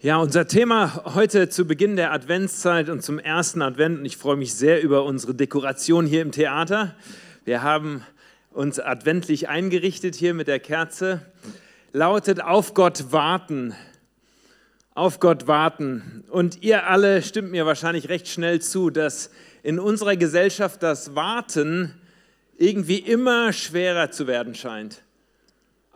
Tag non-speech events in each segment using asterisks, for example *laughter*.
Ja, unser Thema heute zu Beginn der Adventszeit und zum ersten Advent, und ich freue mich sehr über unsere Dekoration hier im Theater. Wir haben uns adventlich eingerichtet hier mit der Kerze, lautet auf Gott warten. Auf Gott warten. Und ihr alle stimmt mir wahrscheinlich recht schnell zu, dass in unserer Gesellschaft das Warten irgendwie immer schwerer zu werden scheint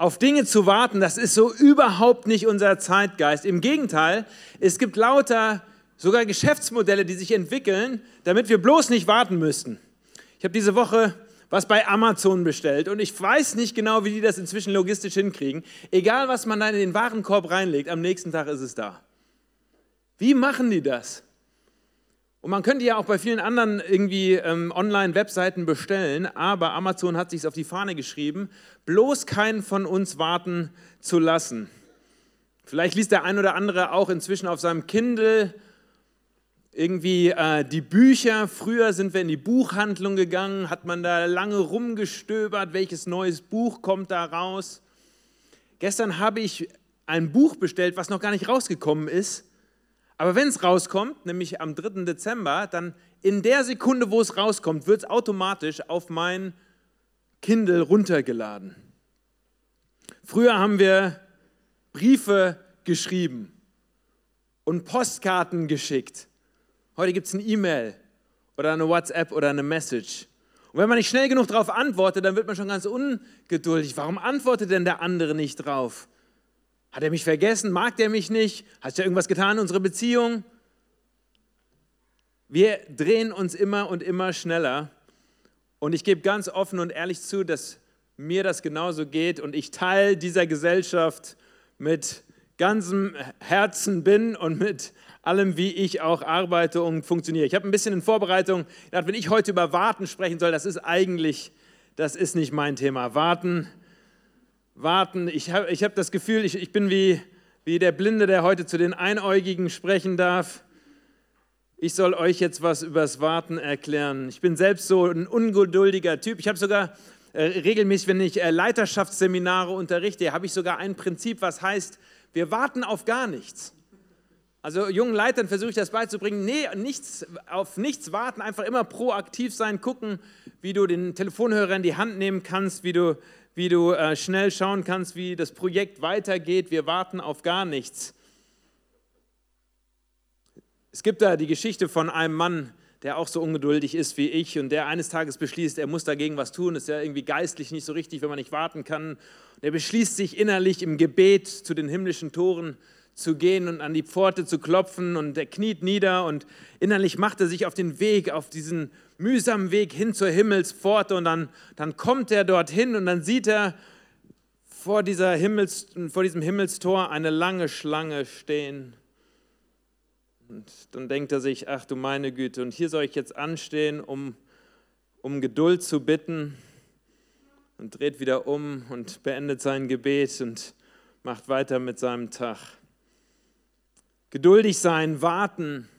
auf Dinge zu warten, das ist so überhaupt nicht unser Zeitgeist. Im Gegenteil, es gibt lauter sogar Geschäftsmodelle, die sich entwickeln, damit wir bloß nicht warten müssten. Ich habe diese Woche was bei Amazon bestellt und ich weiß nicht genau, wie die das inzwischen logistisch hinkriegen. Egal, was man dann in den Warenkorb reinlegt, am nächsten Tag ist es da. Wie machen die das? Und man könnte ja auch bei vielen anderen irgendwie ähm, Online-Webseiten bestellen, aber Amazon hat sich auf die Fahne geschrieben, bloß keinen von uns warten zu lassen. Vielleicht liest der ein oder andere auch inzwischen auf seinem Kindle irgendwie äh, die Bücher. Früher sind wir in die Buchhandlung gegangen, hat man da lange rumgestöbert, welches neues Buch kommt da raus. Gestern habe ich ein Buch bestellt, was noch gar nicht rausgekommen ist aber wenn es rauskommt, nämlich am 3. Dezember, dann in der Sekunde, wo es rauskommt, wird es automatisch auf mein Kindle runtergeladen. Früher haben wir Briefe geschrieben und Postkarten geschickt. Heute gibt es eine E-Mail oder eine WhatsApp oder eine Message. Und wenn man nicht schnell genug darauf antwortet, dann wird man schon ganz ungeduldig. Warum antwortet denn der andere nicht drauf? Hat er mich vergessen? Mag er mich nicht? Hat er irgendwas getan in unserer Beziehung? Wir drehen uns immer und immer schneller. Und ich gebe ganz offen und ehrlich zu, dass mir das genauso geht und ich Teil dieser Gesellschaft mit ganzem Herzen bin und mit allem, wie ich auch arbeite und funktioniere. Ich habe ein bisschen in Vorbereitung gedacht, wenn ich heute über Warten sprechen soll, das ist eigentlich, das ist nicht mein Thema. Warten warten. Ich habe ich hab das Gefühl, ich, ich bin wie, wie der Blinde, der heute zu den Einäugigen sprechen darf. Ich soll euch jetzt was übers Warten erklären. Ich bin selbst so ein ungeduldiger Typ. Ich habe sogar äh, regelmäßig, wenn ich äh, Leiterschaftsseminare unterrichte, habe ich sogar ein Prinzip, was heißt, wir warten auf gar nichts. Also jungen Leitern versuche ich das beizubringen. Nee, nichts, auf nichts warten, einfach immer proaktiv sein, gucken, wie du den Telefonhörer in die Hand nehmen kannst, wie du wie du äh, schnell schauen kannst, wie das Projekt weitergeht. Wir warten auf gar nichts. Es gibt da die Geschichte von einem Mann, der auch so ungeduldig ist wie ich und der eines Tages beschließt, er muss dagegen was tun. Ist ja irgendwie geistlich nicht so richtig, wenn man nicht warten kann. Und er beschließt sich innerlich im Gebet zu den himmlischen Toren zu gehen und an die Pforte zu klopfen und er kniet nieder und innerlich macht er sich auf den Weg, auf diesen mühsamen Weg hin zur Himmelspforte und dann, dann kommt er dorthin und dann sieht er vor, dieser Himmels, vor diesem Himmelstor eine lange Schlange stehen. Und dann denkt er sich, ach du meine Güte, und hier soll ich jetzt anstehen, um, um Geduld zu bitten und dreht wieder um und beendet sein Gebet und macht weiter mit seinem Tag. Geduldig sein, warten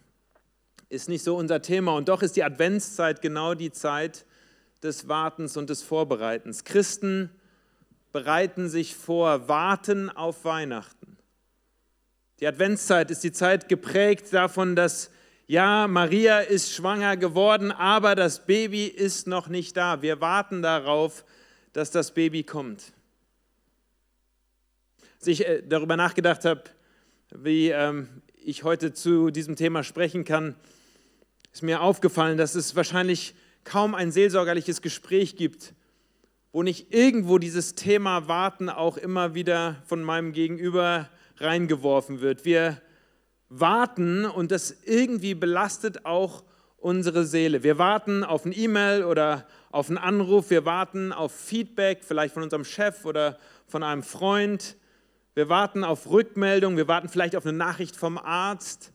ist nicht so unser Thema. Und doch ist die Adventszeit genau die Zeit des Wartens und des Vorbereitens. Christen bereiten sich vor, warten auf Weihnachten. Die Adventszeit ist die Zeit geprägt davon, dass ja, Maria ist schwanger geworden, aber das Baby ist noch nicht da. Wir warten darauf, dass das Baby kommt. Als ich äh, darüber nachgedacht habe, wie ähm, ich heute zu diesem Thema sprechen kann, ist mir aufgefallen, dass es wahrscheinlich kaum ein seelsorgerliches Gespräch gibt, wo nicht irgendwo dieses Thema Warten auch immer wieder von meinem Gegenüber reingeworfen wird. Wir warten und das irgendwie belastet auch unsere Seele. Wir warten auf ein E-Mail oder auf einen Anruf, wir warten auf Feedback, vielleicht von unserem Chef oder von einem Freund. Wir warten auf Rückmeldung, wir warten vielleicht auf eine Nachricht vom Arzt.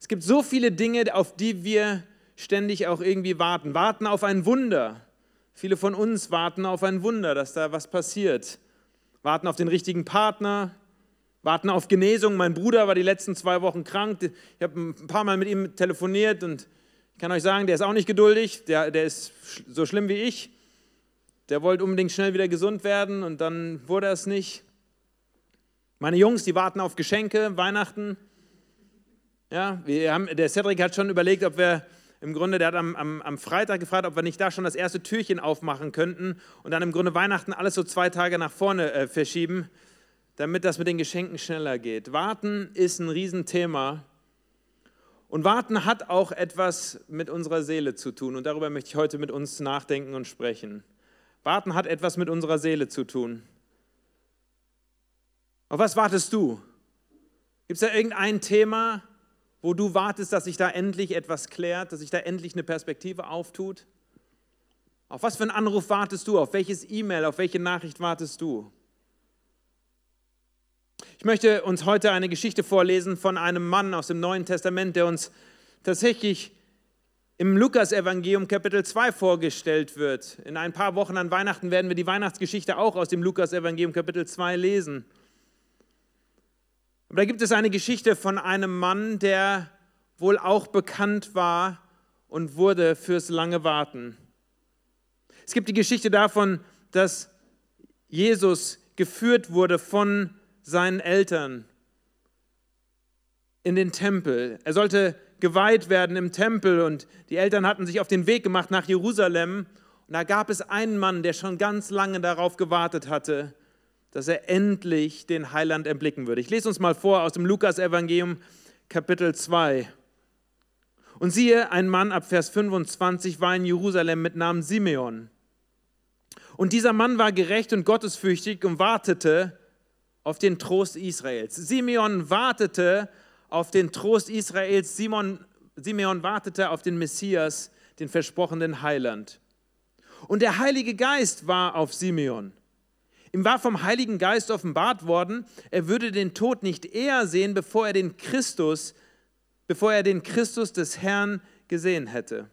Es gibt so viele Dinge, auf die wir ständig auch irgendwie warten. Warten auf ein Wunder. Viele von uns warten auf ein Wunder, dass da was passiert. Warten auf den richtigen Partner, warten auf Genesung. Mein Bruder war die letzten zwei Wochen krank. Ich habe ein paar Mal mit ihm telefoniert und ich kann euch sagen, der ist auch nicht geduldig. Der, der ist so schlimm wie ich. Der wollte unbedingt schnell wieder gesund werden und dann wurde er es nicht. Meine Jungs, die warten auf Geschenke, Weihnachten. Ja, wir haben, der Cedric hat schon überlegt, ob wir im Grunde, der hat am, am, am Freitag gefragt, ob wir nicht da schon das erste Türchen aufmachen könnten und dann im Grunde Weihnachten alles so zwei Tage nach vorne äh, verschieben, damit das mit den Geschenken schneller geht. Warten ist ein Riesenthema. Und Warten hat auch etwas mit unserer Seele zu tun. Und darüber möchte ich heute mit uns nachdenken und sprechen. Warten hat etwas mit unserer Seele zu tun. Auf was wartest du? Gibt es da irgendein Thema, wo du wartest, dass sich da endlich etwas klärt, dass sich da endlich eine Perspektive auftut? Auf was für einen Anruf wartest du? Auf welches E-Mail, auf welche Nachricht wartest du? Ich möchte uns heute eine Geschichte vorlesen von einem Mann aus dem Neuen Testament, der uns tatsächlich im Lukas-Evangelium Kapitel 2 vorgestellt wird. In ein paar Wochen an Weihnachten werden wir die Weihnachtsgeschichte auch aus dem Lukas-Evangelium Kapitel 2 lesen. Aber da gibt es eine Geschichte von einem Mann, der wohl auch bekannt war und wurde fürs lange Warten. Es gibt die Geschichte davon, dass Jesus geführt wurde von seinen Eltern in den Tempel. Er sollte geweiht werden im Tempel und die Eltern hatten sich auf den Weg gemacht nach Jerusalem. Und da gab es einen Mann, der schon ganz lange darauf gewartet hatte, dass er endlich den Heiland erblicken würde. Ich lese uns mal vor aus dem Lukas-Evangelium, Kapitel 2. Und siehe, ein Mann ab Vers 25 war in Jerusalem mit Namen Simeon. Und dieser Mann war gerecht und gottesfürchtig und wartete auf den Trost Israels. Simeon wartete auf den Trost Israels. Simon, Simeon wartete auf den Messias, den versprochenen Heiland. Und der Heilige Geist war auf Simeon. Ihm war vom Heiligen Geist offenbart worden, er würde den Tod nicht eher sehen, bevor er den Christus, bevor er den Christus des Herrn gesehen hätte.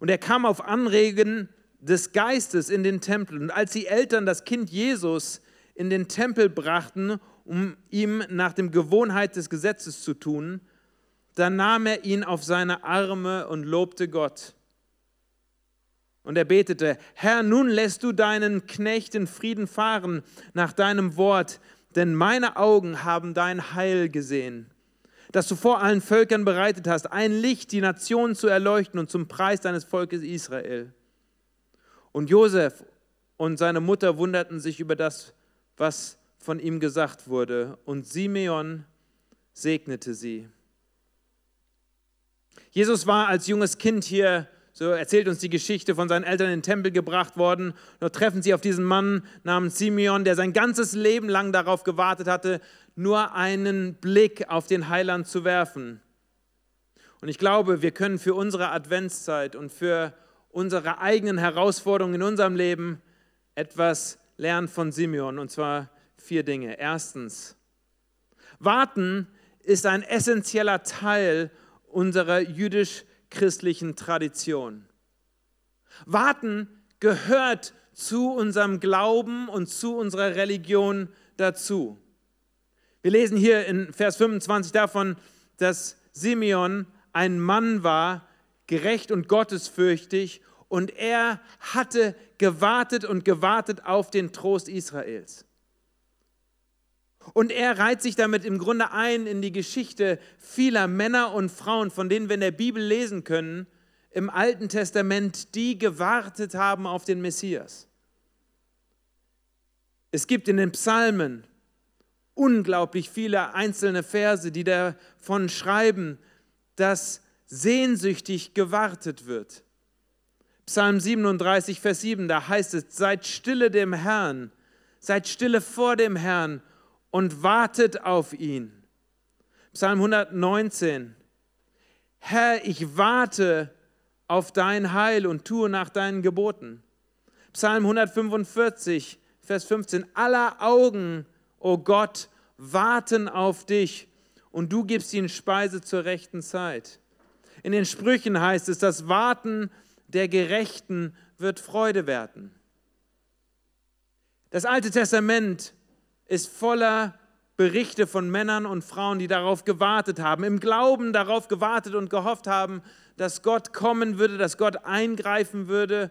Und er kam auf Anregen des Geistes in den Tempel. Und als die Eltern das Kind Jesus in den Tempel brachten, um ihm nach dem Gewohnheit des Gesetzes zu tun, dann nahm er ihn auf seine Arme und lobte Gott. Und er betete, Herr, nun lässt du deinen Knecht in Frieden fahren nach deinem Wort, denn meine Augen haben dein Heil gesehen, das du vor allen Völkern bereitet hast, ein Licht, die Nationen zu erleuchten und zum Preis deines Volkes Israel. Und Josef und seine Mutter wunderten sich über das, was von ihm gesagt wurde, und Simeon segnete sie. Jesus war als junges Kind hier so erzählt uns die Geschichte von seinen Eltern in den Tempel gebracht worden. Dort treffen sie auf diesen Mann namens Simeon, der sein ganzes Leben lang darauf gewartet hatte, nur einen Blick auf den Heiland zu werfen. Und ich glaube, wir können für unsere Adventszeit und für unsere eigenen Herausforderungen in unserem Leben etwas lernen von Simeon, und zwar vier Dinge. Erstens, warten ist ein essentieller Teil unserer jüdisch christlichen Tradition. Warten gehört zu unserem Glauben und zu unserer Religion dazu. Wir lesen hier in Vers 25 davon, dass Simeon ein Mann war, gerecht und gottesfürchtig, und er hatte gewartet und gewartet auf den Trost Israels. Und er reiht sich damit im Grunde ein in die Geschichte vieler Männer und Frauen, von denen wir in der Bibel lesen können, im Alten Testament, die gewartet haben auf den Messias. Es gibt in den Psalmen unglaublich viele einzelne Verse, die davon schreiben, dass sehnsüchtig gewartet wird. Psalm 37, Vers 7, da heißt es, seid stille dem Herrn, seid stille vor dem Herrn und wartet auf ihn. Psalm 119. Herr, ich warte auf dein Heil und tue nach deinen Geboten. Psalm 145, Vers 15. Aller Augen, o oh Gott, warten auf dich und du gibst ihnen Speise zur rechten Zeit. In den Sprüchen heißt es, das Warten der Gerechten wird Freude werden. Das Alte Testament ist voller Berichte von Männern und Frauen, die darauf gewartet haben, im Glauben darauf gewartet und gehofft haben, dass Gott kommen würde, dass Gott eingreifen würde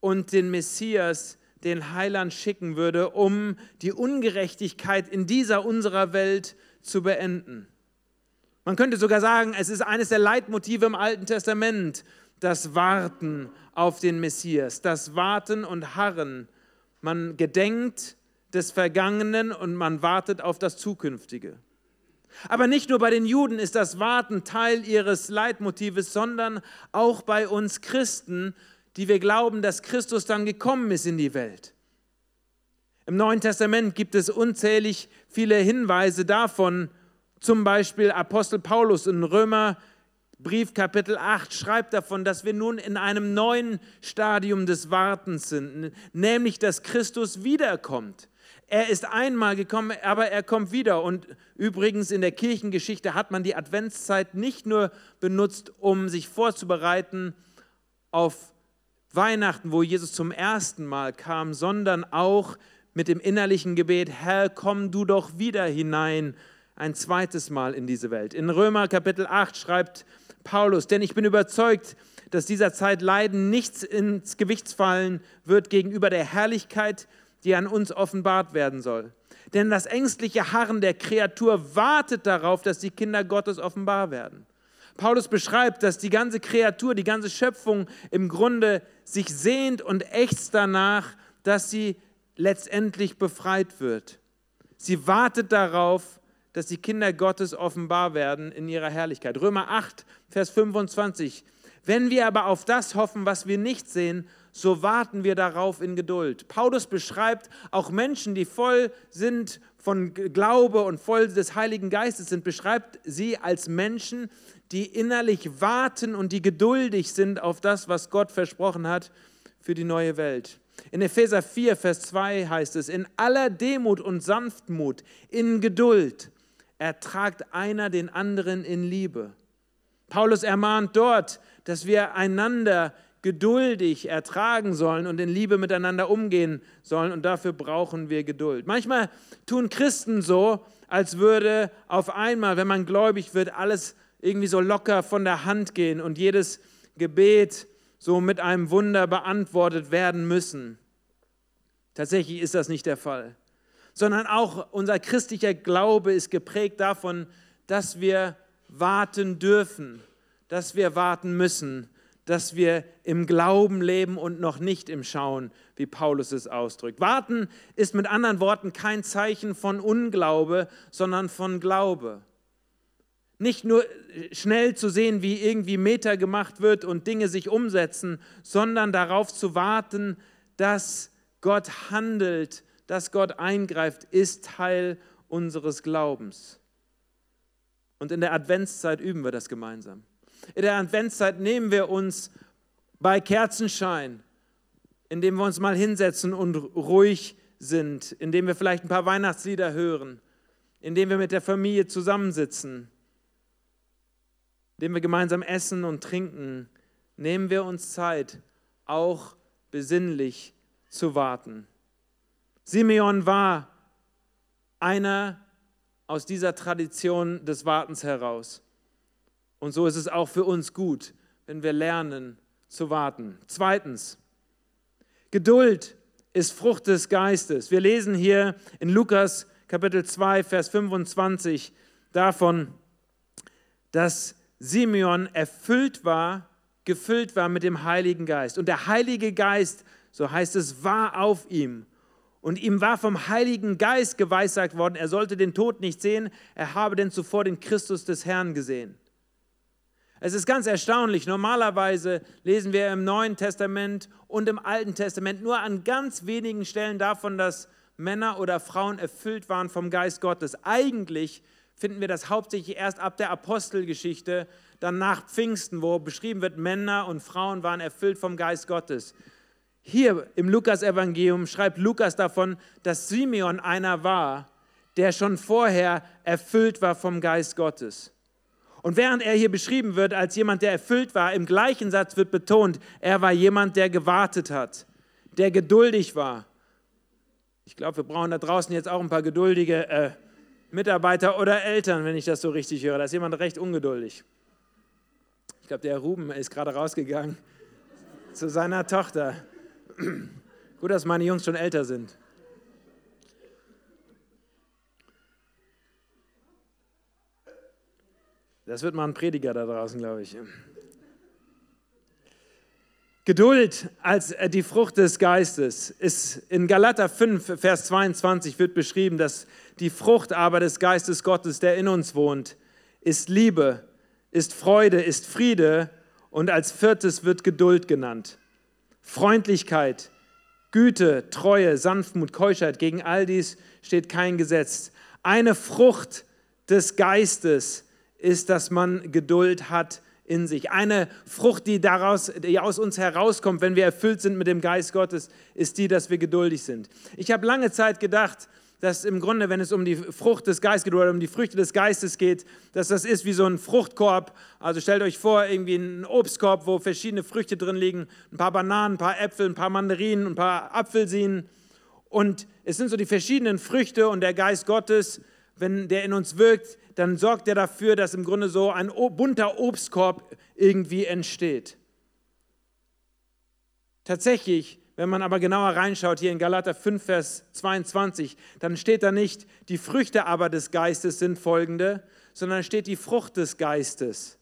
und den Messias, den Heiland schicken würde, um die Ungerechtigkeit in dieser unserer Welt zu beenden. Man könnte sogar sagen, es ist eines der Leitmotive im Alten Testament, das Warten auf den Messias, das Warten und Harren. Man gedenkt des Vergangenen und man wartet auf das Zukünftige. Aber nicht nur bei den Juden ist das Warten Teil ihres Leitmotives, sondern auch bei uns Christen, die wir glauben, dass Christus dann gekommen ist in die Welt. Im Neuen Testament gibt es unzählig viele Hinweise davon, zum Beispiel Apostel Paulus in Römer Brief Kapitel 8 schreibt davon, dass wir nun in einem neuen Stadium des Wartens sind, nämlich dass Christus wiederkommt. Er ist einmal gekommen, aber er kommt wieder. Und übrigens in der Kirchengeschichte hat man die Adventszeit nicht nur benutzt, um sich vorzubereiten auf Weihnachten, wo Jesus zum ersten Mal kam, sondern auch mit dem innerlichen Gebet, Herr, komm du doch wieder hinein, ein zweites Mal in diese Welt. In Römer Kapitel 8 schreibt Paulus, denn ich bin überzeugt, dass dieser Zeit Leiden nichts ins Gewicht fallen wird gegenüber der Herrlichkeit, die an uns offenbart werden soll. Denn das ängstliche Harren der Kreatur wartet darauf, dass die Kinder Gottes offenbar werden. Paulus beschreibt, dass die ganze Kreatur, die ganze Schöpfung im Grunde sich sehnt und ächzt danach, dass sie letztendlich befreit wird. Sie wartet darauf, dass die Kinder Gottes offenbar werden in ihrer Herrlichkeit. Römer 8, Vers 25. Wenn wir aber auf das hoffen, was wir nicht sehen, so warten wir darauf in Geduld. Paulus beschreibt auch Menschen, die voll sind von Glaube und voll des Heiligen Geistes sind, beschreibt sie als Menschen, die innerlich warten und die geduldig sind auf das, was Gott versprochen hat für die neue Welt. In Epheser 4, Vers 2 heißt es, in aller Demut und Sanftmut, in Geduld, ertragt einer den anderen in Liebe. Paulus ermahnt dort, dass wir einander geduldig ertragen sollen und in Liebe miteinander umgehen sollen und dafür brauchen wir Geduld. Manchmal tun Christen so, als würde auf einmal, wenn man gläubig wird, alles irgendwie so locker von der Hand gehen und jedes Gebet so mit einem Wunder beantwortet werden müssen. Tatsächlich ist das nicht der Fall, sondern auch unser christlicher Glaube ist geprägt davon, dass wir warten dürfen, dass wir warten müssen, dass wir im Glauben leben und noch nicht im Schauen, wie Paulus es ausdrückt. Warten ist mit anderen Worten kein Zeichen von Unglaube, sondern von Glaube nicht nur schnell zu sehen, wie irgendwie Meter gemacht wird und Dinge sich umsetzen, sondern darauf zu warten, dass Gott handelt, dass Gott eingreift, ist Teil unseres Glaubens. Und in der Adventszeit üben wir das gemeinsam. In der Adventszeit nehmen wir uns bei Kerzenschein, indem wir uns mal hinsetzen und ruhig sind, indem wir vielleicht ein paar Weihnachtslieder hören, indem wir mit der Familie zusammensitzen indem wir gemeinsam essen und trinken, nehmen wir uns Zeit, auch besinnlich zu warten. Simeon war einer aus dieser Tradition des Wartens heraus. Und so ist es auch für uns gut, wenn wir lernen zu warten. Zweitens, Geduld ist Frucht des Geistes. Wir lesen hier in Lukas Kapitel 2, Vers 25 davon, dass Simeon erfüllt war, gefüllt war mit dem Heiligen Geist. Und der Heilige Geist, so heißt es, war auf ihm. Und ihm war vom Heiligen Geist geweissagt worden, er sollte den Tod nicht sehen, er habe denn zuvor den Christus des Herrn gesehen. Es ist ganz erstaunlich. Normalerweise lesen wir im Neuen Testament und im Alten Testament nur an ganz wenigen Stellen davon, dass Männer oder Frauen erfüllt waren vom Geist Gottes. Eigentlich finden wir das hauptsächlich erst ab der Apostelgeschichte, dann nach Pfingsten, wo beschrieben wird, Männer und Frauen waren erfüllt vom Geist Gottes. Hier im Lukas-Evangelium schreibt Lukas davon, dass Simeon einer war, der schon vorher erfüllt war vom Geist Gottes. Und während er hier beschrieben wird als jemand, der erfüllt war, im gleichen Satz wird betont, er war jemand, der gewartet hat, der geduldig war. Ich glaube, wir brauchen da draußen jetzt auch ein paar geduldige äh, Mitarbeiter oder Eltern, wenn ich das so richtig höre. Da ist jemand recht ungeduldig. Ich glaube, der Ruben ist gerade rausgegangen zu seiner Tochter. *clears throat* Gut, dass meine Jungs schon älter sind. Das wird mal ein Prediger da draußen, glaube ich. Geduld als äh, die Frucht des Geistes ist in Galater 5, Vers 22 wird beschrieben, dass die Frucht aber des Geistes Gottes, der in uns wohnt, ist Liebe, ist Freude, ist Friede und als viertes wird Geduld genannt. Freundlichkeit, Güte, Treue, Sanftmut, Keuschheit, gegen all dies steht kein Gesetz. Eine Frucht des Geistes ist, dass man Geduld hat in sich. Eine Frucht, die, daraus, die aus uns herauskommt, wenn wir erfüllt sind mit dem Geist Gottes, ist die, dass wir geduldig sind. Ich habe lange Zeit gedacht, dass im Grunde, wenn es um die Frucht des Geistes geht oder um die Früchte des Geistes geht, dass das ist wie so ein Fruchtkorb. Also stellt euch vor, irgendwie ein Obstkorb, wo verschiedene Früchte drin liegen, ein paar Bananen, ein paar Äpfel, ein paar Mandarinen, ein paar Apfelsinen. Und es sind so die verschiedenen Früchte und der Geist Gottes, wenn der in uns wirkt, dann sorgt er dafür, dass im Grunde so ein bunter Obstkorb irgendwie entsteht. Tatsächlich, wenn man aber genauer reinschaut, hier in Galater 5, Vers 22, dann steht da nicht, die Früchte aber des Geistes sind folgende, sondern steht die Frucht des Geistes.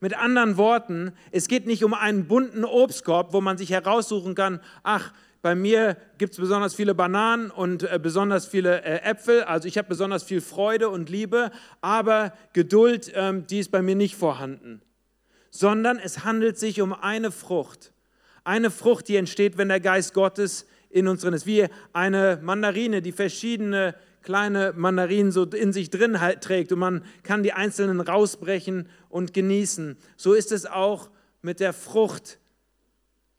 Mit anderen Worten, es geht nicht um einen bunten Obstkorb, wo man sich heraussuchen kann, ach, bei mir gibt es besonders viele Bananen und äh, besonders viele äh, Äpfel. Also ich habe besonders viel Freude und Liebe, aber Geduld, ähm, die ist bei mir nicht vorhanden. Sondern es handelt sich um eine Frucht. Eine Frucht, die entsteht, wenn der Geist Gottes in uns drin ist. Wie eine Mandarine, die verschiedene kleine Mandarinen so in sich drin halt trägt und man kann die einzelnen rausbrechen und genießen. So ist es auch mit der Frucht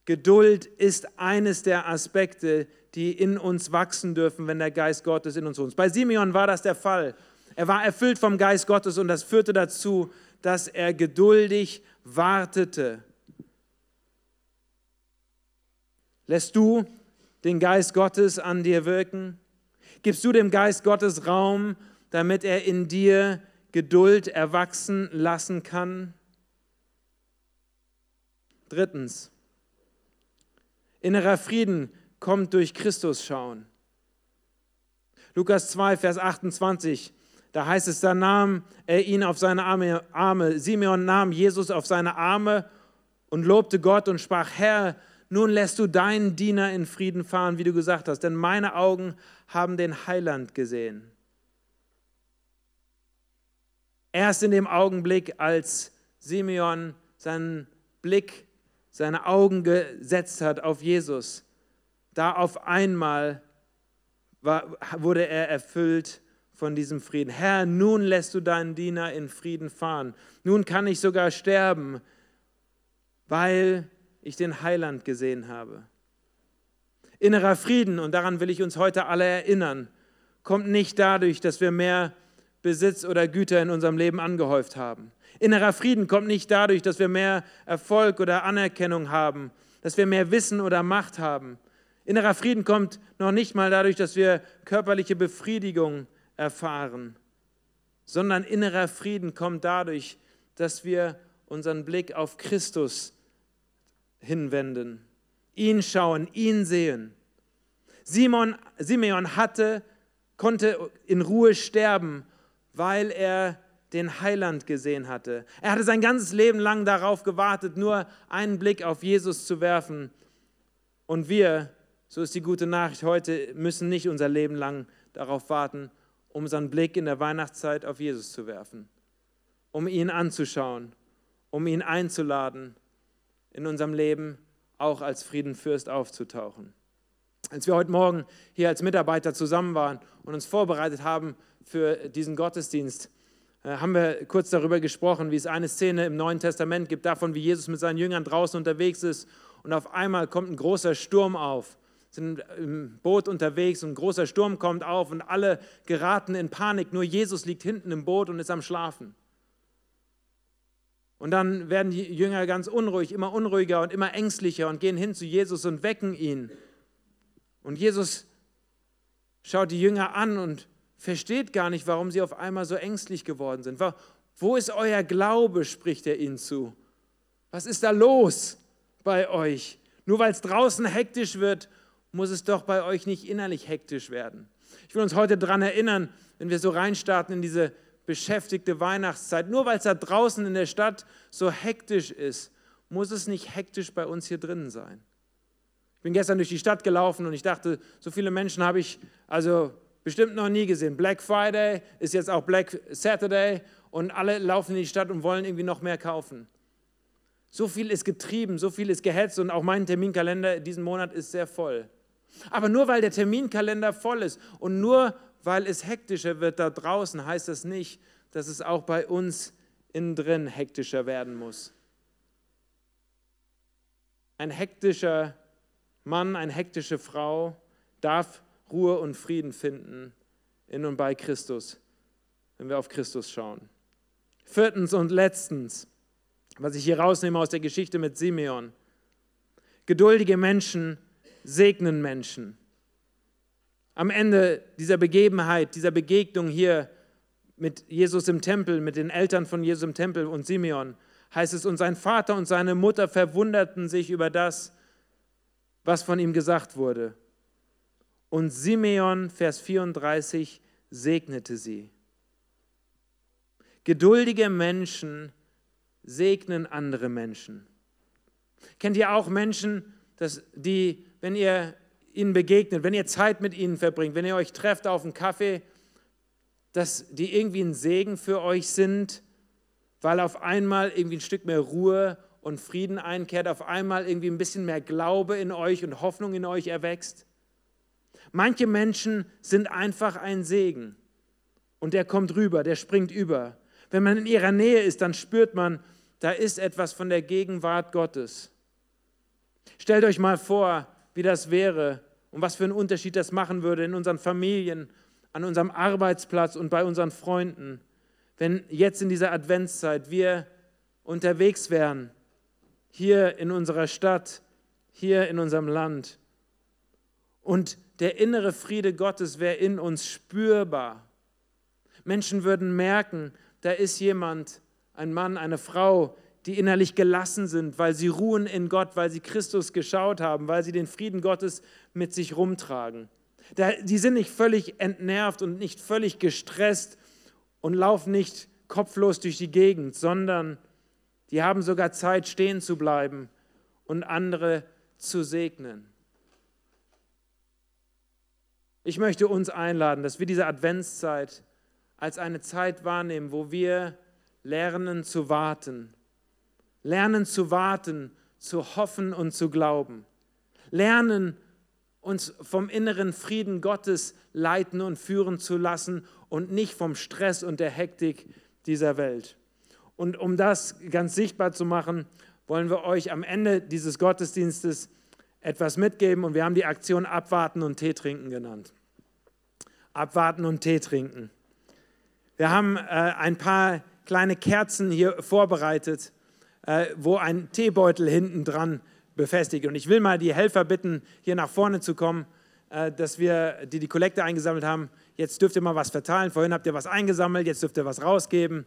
Geduld ist eines der Aspekte, die in uns wachsen dürfen, wenn der Geist Gottes in uns wohnt. Bei Simeon war das der Fall. Er war erfüllt vom Geist Gottes und das führte dazu, dass er geduldig wartete. Lässt du den Geist Gottes an dir wirken? Gibst du dem Geist Gottes Raum, damit er in dir Geduld erwachsen lassen kann? Drittens, Innerer Frieden kommt durch Christus schauen. Lukas 2, Vers 28, da heißt es, da nahm er ihn auf seine Arme, Arme. Simeon nahm Jesus auf seine Arme und lobte Gott und sprach, Herr, nun lässt du deinen Diener in Frieden fahren, wie du gesagt hast, denn meine Augen haben den Heiland gesehen. Erst in dem Augenblick, als Simeon seinen Blick seine Augen gesetzt hat auf Jesus, da auf einmal war, wurde er erfüllt von diesem Frieden. Herr, nun lässt du deinen Diener in Frieden fahren. Nun kann ich sogar sterben, weil ich den Heiland gesehen habe. Innerer Frieden, und daran will ich uns heute alle erinnern, kommt nicht dadurch, dass wir mehr Besitz oder Güter in unserem Leben angehäuft haben. Innerer Frieden kommt nicht dadurch, dass wir mehr Erfolg oder Anerkennung haben, dass wir mehr Wissen oder Macht haben. Innerer Frieden kommt noch nicht mal dadurch, dass wir körperliche Befriedigung erfahren, sondern innerer Frieden kommt dadurch, dass wir unseren Blick auf Christus hinwenden, ihn schauen, ihn sehen. Simon, Simeon hatte, konnte in Ruhe sterben, weil er den Heiland gesehen hatte. Er hatte sein ganzes Leben lang darauf gewartet, nur einen Blick auf Jesus zu werfen. Und wir, so ist die gute Nachricht heute, müssen nicht unser Leben lang darauf warten, um unseren Blick in der Weihnachtszeit auf Jesus zu werfen, um ihn anzuschauen, um ihn einzuladen, in unserem Leben auch als Friedenfürst aufzutauchen. Als wir heute Morgen hier als Mitarbeiter zusammen waren und uns vorbereitet haben für diesen Gottesdienst, äh, haben wir kurz darüber gesprochen, wie es eine Szene im Neuen Testament gibt, davon, wie Jesus mit seinen Jüngern draußen unterwegs ist und auf einmal kommt ein großer Sturm auf. Sind im Boot unterwegs und ein großer Sturm kommt auf und alle geraten in Panik. Nur Jesus liegt hinten im Boot und ist am Schlafen. Und dann werden die Jünger ganz unruhig, immer unruhiger und immer ängstlicher und gehen hin zu Jesus und wecken ihn. Und Jesus schaut die Jünger an und versteht gar nicht, warum sie auf einmal so ängstlich geworden sind. Wo ist euer Glaube, spricht er ihnen zu. Was ist da los bei euch? Nur weil es draußen hektisch wird, muss es doch bei euch nicht innerlich hektisch werden. Ich will uns heute daran erinnern, wenn wir so reinstarten in diese beschäftigte Weihnachtszeit, nur weil es da draußen in der Stadt so hektisch ist, muss es nicht hektisch bei uns hier drinnen sein. Ich bin gestern durch die Stadt gelaufen und ich dachte, so viele Menschen habe ich also bestimmt noch nie gesehen. Black Friday ist jetzt auch Black Saturday und alle laufen in die Stadt und wollen irgendwie noch mehr kaufen. So viel ist getrieben, so viel ist gehetzt und auch mein Terminkalender diesen Monat ist sehr voll. Aber nur weil der Terminkalender voll ist und nur weil es hektischer wird da draußen, heißt das nicht, dass es auch bei uns innen drin hektischer werden muss. Ein hektischer Mann, eine hektische Frau darf Ruhe und Frieden finden in und bei Christus, wenn wir auf Christus schauen. Viertens und letztens, was ich hier rausnehme aus der Geschichte mit Simeon. Geduldige Menschen segnen Menschen. Am Ende dieser Begebenheit, dieser Begegnung hier mit Jesus im Tempel, mit den Eltern von Jesus im Tempel und Simeon, heißt es, und sein Vater und seine Mutter verwunderten sich über das, was von ihm gesagt wurde. Und Simeon, Vers 34, segnete sie. Geduldige Menschen segnen andere Menschen. Kennt ihr auch Menschen, dass die, wenn ihr ihnen begegnet, wenn ihr Zeit mit ihnen verbringt, wenn ihr euch trefft auf einen Kaffee, dass die irgendwie ein Segen für euch sind, weil auf einmal irgendwie ein Stück mehr Ruhe und Frieden einkehrt, auf einmal irgendwie ein bisschen mehr Glaube in euch und Hoffnung in euch erwächst? Manche Menschen sind einfach ein Segen und der kommt rüber, der springt über. Wenn man in ihrer Nähe ist, dann spürt man, da ist etwas von der Gegenwart Gottes. Stellt euch mal vor, wie das wäre und was für einen Unterschied das machen würde in unseren Familien, an unserem Arbeitsplatz und bei unseren Freunden, wenn jetzt in dieser Adventszeit wir unterwegs wären, hier in unserer Stadt, hier in unserem Land und der innere Friede Gottes wäre in uns spürbar. Menschen würden merken, da ist jemand, ein Mann, eine Frau, die innerlich gelassen sind, weil sie ruhen in Gott, weil sie Christus geschaut haben, weil sie den Frieden Gottes mit sich rumtragen. Die sind nicht völlig entnervt und nicht völlig gestresst und laufen nicht kopflos durch die Gegend, sondern die haben sogar Zeit, stehen zu bleiben und andere zu segnen. Ich möchte uns einladen, dass wir diese Adventszeit als eine Zeit wahrnehmen, wo wir lernen zu warten. Lernen zu warten, zu hoffen und zu glauben. Lernen, uns vom inneren Frieden Gottes leiten und führen zu lassen und nicht vom Stress und der Hektik dieser Welt. Und um das ganz sichtbar zu machen, wollen wir euch am Ende dieses Gottesdienstes etwas mitgeben und wir haben die Aktion Abwarten und Tee trinken genannt. Abwarten und Tee trinken. Wir haben äh, ein paar kleine Kerzen hier vorbereitet, äh, wo ein Teebeutel hinten dran befestigt. Und ich will mal die Helfer bitten, hier nach vorne zu kommen, äh, dass wir, die die Kollekte eingesammelt haben, jetzt dürft ihr mal was verteilen. Vorhin habt ihr was eingesammelt, jetzt dürft ihr was rausgeben.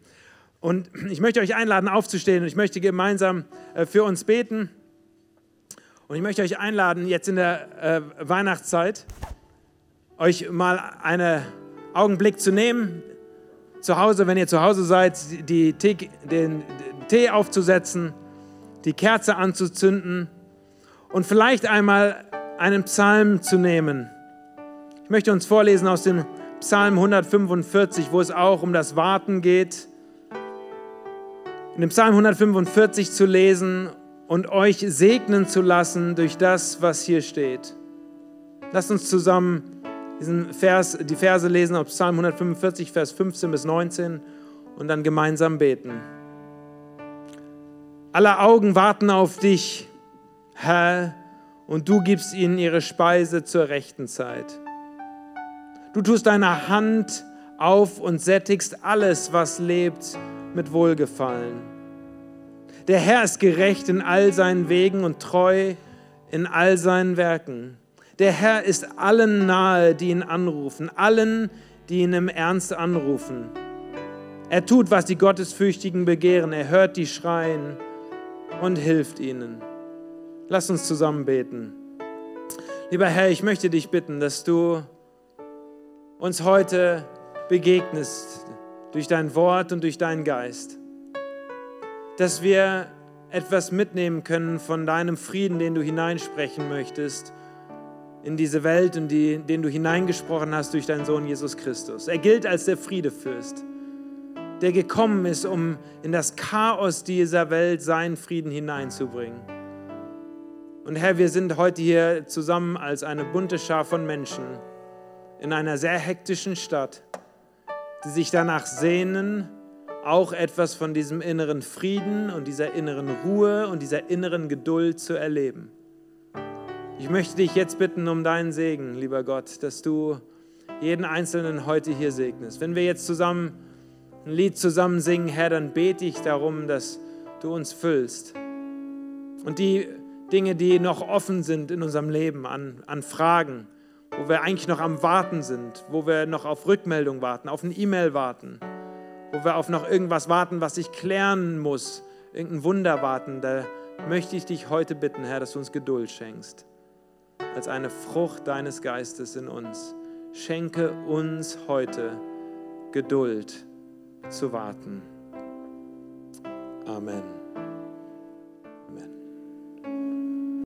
Und ich möchte euch einladen, aufzustehen und ich möchte gemeinsam äh, für uns beten. Und ich möchte euch einladen, jetzt in der äh, Weihnachtszeit, euch mal einen Augenblick zu nehmen, zu Hause, wenn ihr zu Hause seid, die Tee, den Tee aufzusetzen, die Kerze anzuzünden und vielleicht einmal einen Psalm zu nehmen. Ich möchte uns vorlesen aus dem Psalm 145, wo es auch um das Warten geht. In dem Psalm 145 zu lesen und euch segnen zu lassen durch das, was hier steht. Lasst uns zusammen diesen Vers, die Verse lesen aus Psalm 145, Vers 15 bis 19 und dann gemeinsam beten. Alle Augen warten auf dich, Herr, und du gibst ihnen ihre Speise zur rechten Zeit. Du tust deine Hand auf und sättigst alles, was lebt, mit Wohlgefallen. Der Herr ist gerecht in all seinen Wegen und treu in all seinen Werken. Der Herr ist allen nahe, die ihn anrufen, allen, die ihn im Ernst anrufen. Er tut, was die Gottesfürchtigen begehren. Er hört die schreien und hilft ihnen. Lass uns zusammen beten. Lieber Herr, ich möchte dich bitten, dass du uns heute begegnest, durch dein Wort und durch deinen Geist. Dass wir etwas mitnehmen können von deinem Frieden, den du hineinsprechen möchtest in diese Welt und die, den du hineingesprochen hast durch deinen Sohn Jesus Christus. Er gilt als der Friedefürst, der gekommen ist, um in das Chaos dieser Welt seinen Frieden hineinzubringen. Und Herr, wir sind heute hier zusammen als eine bunte Schar von Menschen in einer sehr hektischen Stadt, die sich danach sehnen, auch etwas von diesem inneren Frieden und dieser inneren Ruhe und dieser inneren Geduld zu erleben. Ich möchte dich jetzt bitten um deinen Segen, lieber Gott, dass du jeden Einzelnen heute hier segnest. Wenn wir jetzt zusammen ein Lied zusammen singen, Herr, dann bete ich darum, dass du uns füllst. Und die Dinge, die noch offen sind in unserem Leben, an, an Fragen, wo wir eigentlich noch am Warten sind, wo wir noch auf Rückmeldung warten, auf ein E-Mail warten, wo wir auf noch irgendwas warten, was ich klären muss, irgendein Wunder warten, da möchte ich dich heute bitten, Herr, dass du uns Geduld schenkst als eine Frucht deines Geistes in uns. Schenke uns heute Geduld zu warten. Amen.